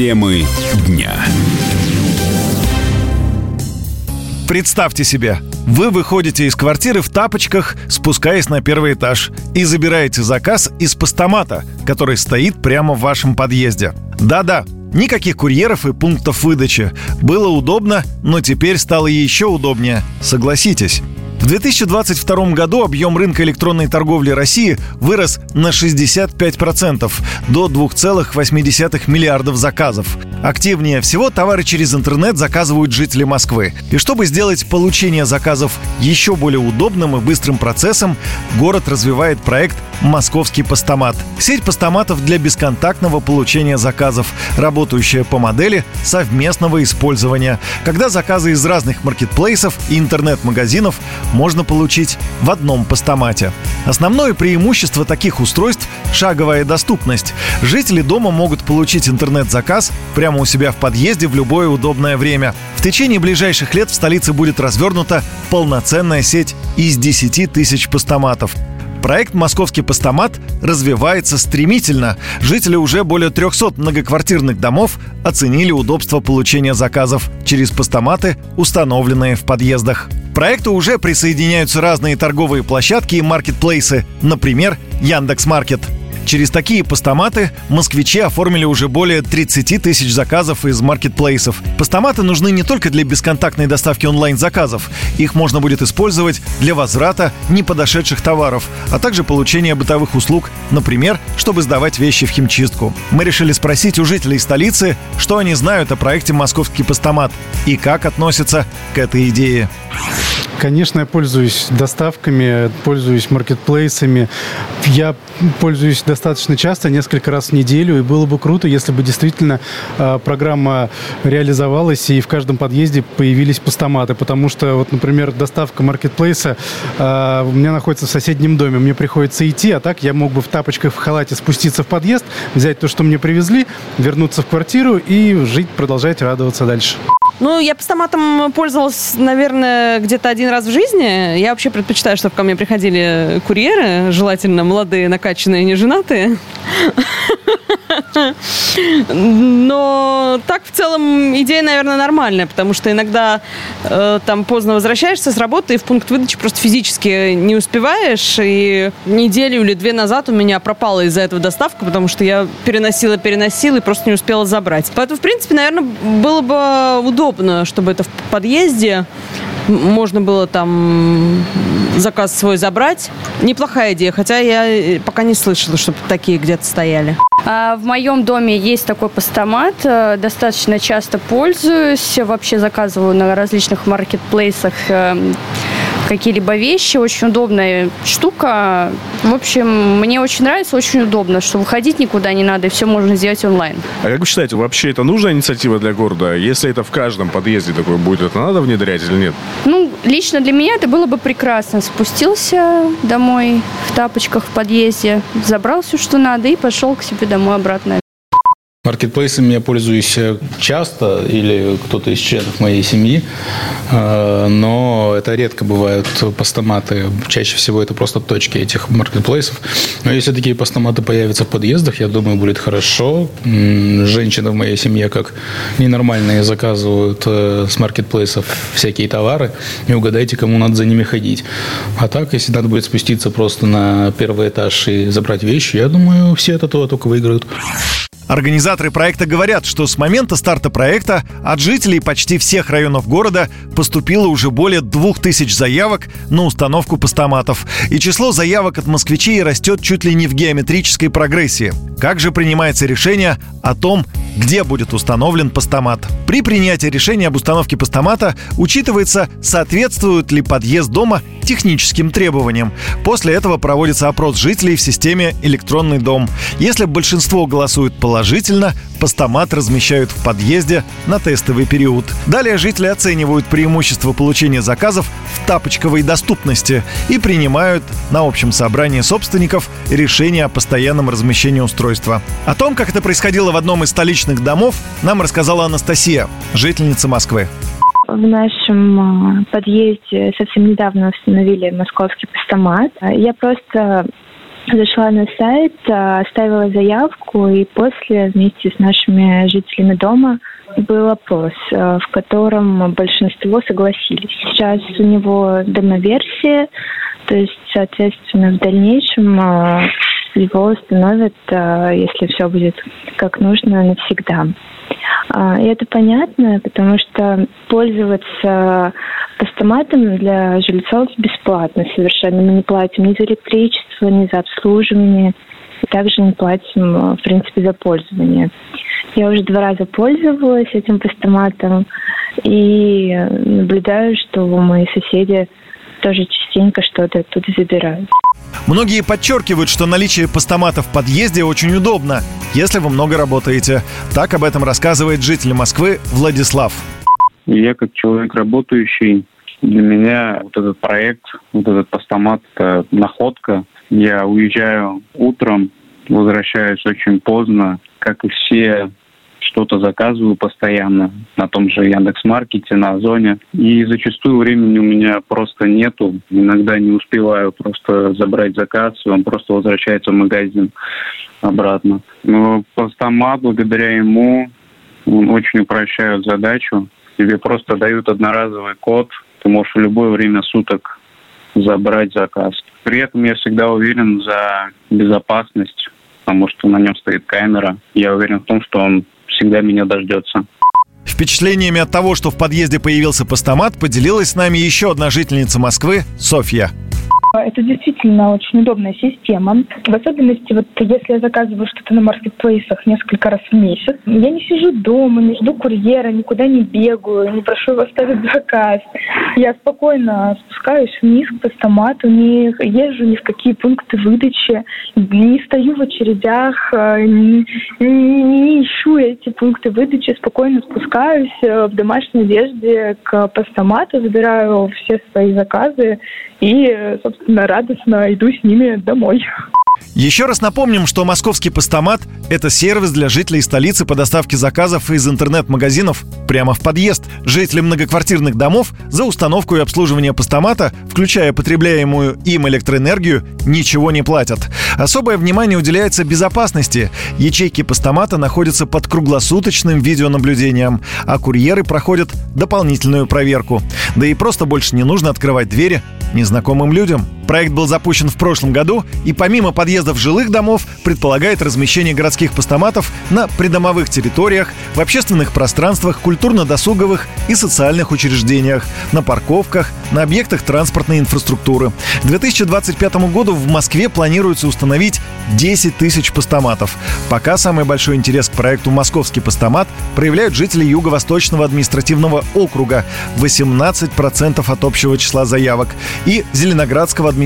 Темы дня. Представьте себе, вы выходите из квартиры в тапочках, спускаясь на первый этаж, и забираете заказ из постамата, который стоит прямо в вашем подъезде. Да-да, Никаких курьеров и пунктов выдачи. Было удобно, но теперь стало еще удобнее. Согласитесь. В 2022 году объем рынка электронной торговли России вырос на 65% до 2,8 миллиардов заказов. Активнее всего товары через интернет заказывают жители Москвы. И чтобы сделать получение заказов еще более удобным и быстрым процессом, город развивает проект «Московский постамат». Сеть постаматов для бесконтактного получения заказов, работающая по модели совместного использования, когда заказы из разных маркетплейсов и интернет-магазинов можно получить в одном постамате. Основное преимущество таких устройств – шаговая доступность. Жители дома могут получить интернет-заказ прямо у себя в подъезде в любое удобное время. В течение ближайших лет в столице будет развернута полноценная сеть из 10 тысяч постаматов. Проект «Московский постамат» развивается стремительно. Жители уже более 300 многоквартирных домов оценили удобство получения заказов через постаматы, установленные в подъездах. К проекту уже присоединяются разные торговые площадки и маркетплейсы, например, Яндекс.Маркет – Через такие постаматы москвичи оформили уже более 30 тысяч заказов из маркетплейсов. Постаматы нужны не только для бесконтактной доставки онлайн-заказов. Их можно будет использовать для возврата неподошедших товаров, а также получения бытовых услуг, например, чтобы сдавать вещи в химчистку. Мы решили спросить у жителей столицы, что они знают о проекте «Московский постамат» и как относятся к этой идее. Конечно, я пользуюсь доставками, пользуюсь маркетплейсами. Я пользуюсь достаточно часто, несколько раз в неделю, и было бы круто, если бы действительно э, программа реализовалась, и в каждом подъезде появились постаматы, потому что, вот, например, доставка маркетплейса э, у меня находится в соседнем доме, мне приходится идти, а так я мог бы в тапочках, в халате спуститься в подъезд, взять то, что мне привезли, вернуться в квартиру и жить, продолжать радоваться дальше. Ну, я постаматом пользовалась, наверное, где-то один раз в жизни. Я вообще предпочитаю, чтобы ко мне приходили курьеры, желательно молодые, накачанные, не женатые. Но так в целом идея, наверное, нормальная, потому что иногда э, там поздно возвращаешься с работы и в пункт выдачи просто физически не успеваешь. И неделю или две назад у меня пропала из-за этого доставка, потому что я переносила, переносила и просто не успела забрать. Поэтому, в принципе, наверное, было бы удобно, чтобы это в подъезде можно было там заказ свой забрать. Неплохая идея, хотя я э, пока не слышала, чтобы такие где-то стояли. А, в моем доме есть такой постамат, э, достаточно часто пользуюсь, вообще заказываю на различных маркетплейсах эм, какие-либо вещи. Очень удобная штука. В общем, мне очень нравится, очень удобно, что выходить никуда не надо, и все можно сделать онлайн. А как вы считаете, вообще это нужная инициатива для города? Если это в каждом подъезде такое будет, это надо внедрять или нет? Ну, лично для меня это было бы прекрасно. Спустился домой в тапочках в подъезде, забрал все, что надо, и пошел к себе домой обратно. Маркетплейсами я пользуюсь э, часто или кто-то из членов моей семьи, э, но это редко бывают постаматы. Чаще всего это просто точки этих маркетплейсов. Но если такие постаматы появятся в подъездах, я думаю, будет хорошо. Женщины в моей семье как ненормальные заказывают э, с маркетплейсов всякие товары. Не угадайте, кому надо за ними ходить. А так, если надо будет спуститься просто на первый этаж и забрать вещи, я думаю, все от этого только выиграют. Организаторы проекта говорят, что с момента старта проекта от жителей почти всех районов города поступило уже более 2000 заявок на установку постаматов. И число заявок от москвичей растет чуть ли не в геометрической прогрессии. Как же принимается решение о том, где будет установлен постамат? При принятии решения об установке постамата учитывается, соответствует ли подъезд дома техническим требованиям. После этого проводится опрос жителей в системе «Электронный дом». Если большинство голосует положительно, постамат размещают в подъезде на тестовый период. Далее жители оценивают преимущество получения заказов в тапочковой доступности и принимают на общем собрании собственников решение о постоянном размещении устройства. О том, как это происходило в одном из столичных домов, нам рассказала Анастасия, жительница Москвы в нашем а, подъезде совсем недавно установили московский постамат. Я просто зашла на сайт, а, оставила заявку, и после вместе с нашими жителями дома был опрос, а, в котором большинство согласились. Сейчас у него демоверсия, то есть, соответственно, в дальнейшем а, его установят, если все будет как нужно, навсегда. И это понятно, потому что пользоваться постаматом для жильцов бесплатно совершенно. Мы не платим ни за электричество, ни за обслуживание. И также не платим, в принципе, за пользование. Я уже два раза пользовалась этим постаматом и наблюдаю, что мои соседи тоже частенько что-то оттуда забирают. Многие подчеркивают, что наличие постамата в подъезде очень удобно, если вы много работаете. Так об этом рассказывает житель Москвы Владислав. Я как человек работающий, для меня вот этот проект, вот этот постамат – это находка. Я уезжаю утром, возвращаюсь очень поздно, как и все что-то заказываю постоянно на том же Яндекс.Маркете, на Озоне. И зачастую времени у меня просто нету. Иногда не успеваю просто забрать заказ, и он просто возвращается в магазин обратно. Но Постамат, благодаря ему, он очень упрощает задачу. Тебе просто дают одноразовый код, ты можешь в любое время суток забрать заказ. При этом я всегда уверен за безопасность, потому что на нем стоит камера. Я уверен в том, что он всегда меня дождется. Впечатлениями от того, что в подъезде появился постамат, поделилась с нами еще одна жительница Москвы, Софья. Это действительно очень удобная система. В особенности, вот если я заказываю что-то на маркетплейсах несколько раз в месяц, я не сижу дома, не жду курьера, никуда не бегаю, не прошу его оставить заказ. Я спокойно спускаюсь вниз к постамату, не езжу ни в какие пункты выдачи, не стою в очередях, э, не, не, не ищу эти пункты выдачи, спокойно спускаюсь э, в домашней одежде к постамату, забираю все свои заказы и, собственно, радостно иду с ними домой. Еще раз напомним, что московский постамат – это сервис для жителей столицы по доставке заказов из интернет-магазинов прямо в подъезд. Жители многоквартирных домов за установку и обслуживание постамата, включая потребляемую им электроэнергию, ничего не платят. Особое внимание уделяется безопасности. Ячейки постамата находятся под круглосуточным видеонаблюдением, а курьеры проходят дополнительную проверку. Да и просто больше не нужно открывать двери незнакомым людям. Проект был запущен в прошлом году и помимо подъездов жилых домов предполагает размещение городских постаматов на придомовых территориях, в общественных пространствах, культурно-досуговых и социальных учреждениях, на парковках, на объектах транспортной инфраструктуры. К 2025 году в Москве планируется установить 10 тысяч постаматов. Пока самый большой интерес к проекту «Московский постамат» проявляют жители Юго-Восточного административного округа – 18% от общего числа заявок, и Зеленоградского административного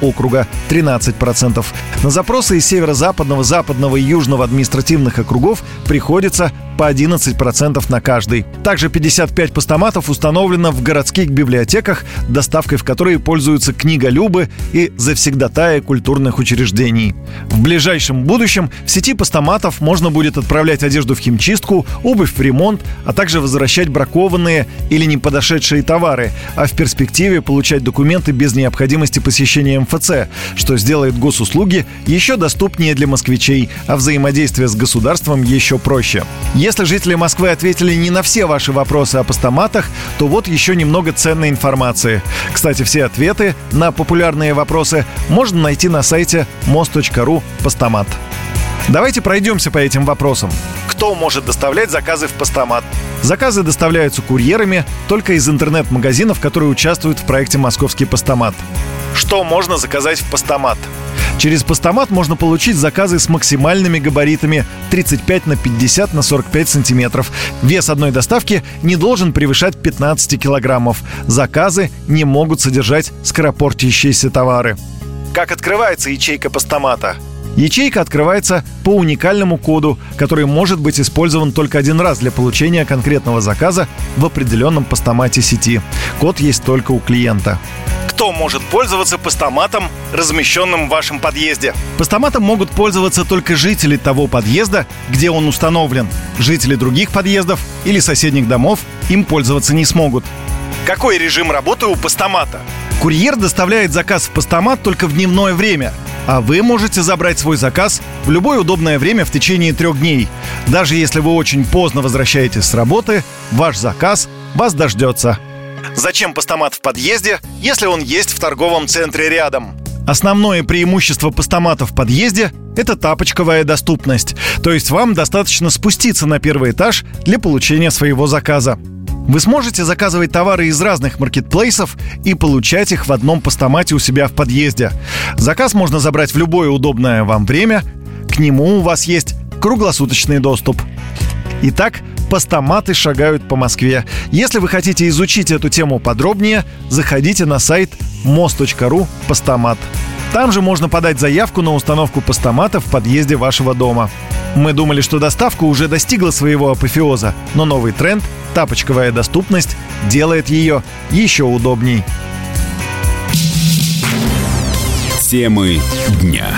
округа 13%. На запросы из северо-западного, западного и южного административных округов приходится по 11% на каждый. Также 55 постаматов установлено в городских библиотеках, доставкой в которые пользуются книголюбы и завсегдатаи культурных учреждений. В ближайшем будущем в сети постаматов можно будет отправлять одежду в химчистку, обувь в ремонт, а также возвращать бракованные или не подошедшие товары, а в перспективе получать документы без необходимости посещения МФЦ, что сделает госуслуги еще доступнее для москвичей, а взаимодействие с государством еще проще. Жители Москвы ответили не на все ваши вопросы о постаматах, то вот еще немного ценной информации. Кстати, все ответы на популярные вопросы можно найти на сайте мост.ру постамат. Давайте пройдемся по этим вопросам. Кто может доставлять заказы в постамат? Заказы доставляются курьерами только из интернет-магазинов, которые участвуют в проекте «Московский постамат». Что можно заказать в постамат? Через постамат можно получить заказы с максимальными габаритами 35 на 50 на 45 сантиметров. Вес одной доставки не должен превышать 15 килограммов. Заказы не могут содержать скоропортящиеся товары. Как открывается ячейка постамата? Ячейка открывается по уникальному коду, который может быть использован только один раз для получения конкретного заказа в определенном постамате сети. Код есть только у клиента. Кто может пользоваться постаматом, размещенным в вашем подъезде? Постаматом могут пользоваться только жители того подъезда, где он установлен. Жители других подъездов или соседних домов им пользоваться не смогут. Какой режим работы у постамата? Курьер доставляет заказ в постамат только в дневное время – А вы можете забрать свой заказ в любое удобное время в течение трех дней. Даже если вы очень поздно возвращаетесь с работы, ваш заказ вас дождется. Зачем постамат в подъезде, если он есть в торговом центре рядом? Основное преимущество постамата в подъезде – это тапочковая доступность. То есть вам достаточно спуститься на первый этаж для получения своего заказа. Вы сможете заказывать товары из разных маркетплейсов и получать их в одном постамате у себя в подъезде. Заказ можно забрать в любое удобное вам время. К нему у вас есть круглосуточный доступ. Итак, постаматы шагают по Москве. Если вы хотите изучить эту тему подробнее, заходите на сайт мост.ру постамат. Там же можно подать заявку на установку постамата в подъезде вашего дома. Мы думали, что доставка уже достигла своего апофеоза, но новый тренд – тапочковая доступность – делает ее еще удобней. Темы дня.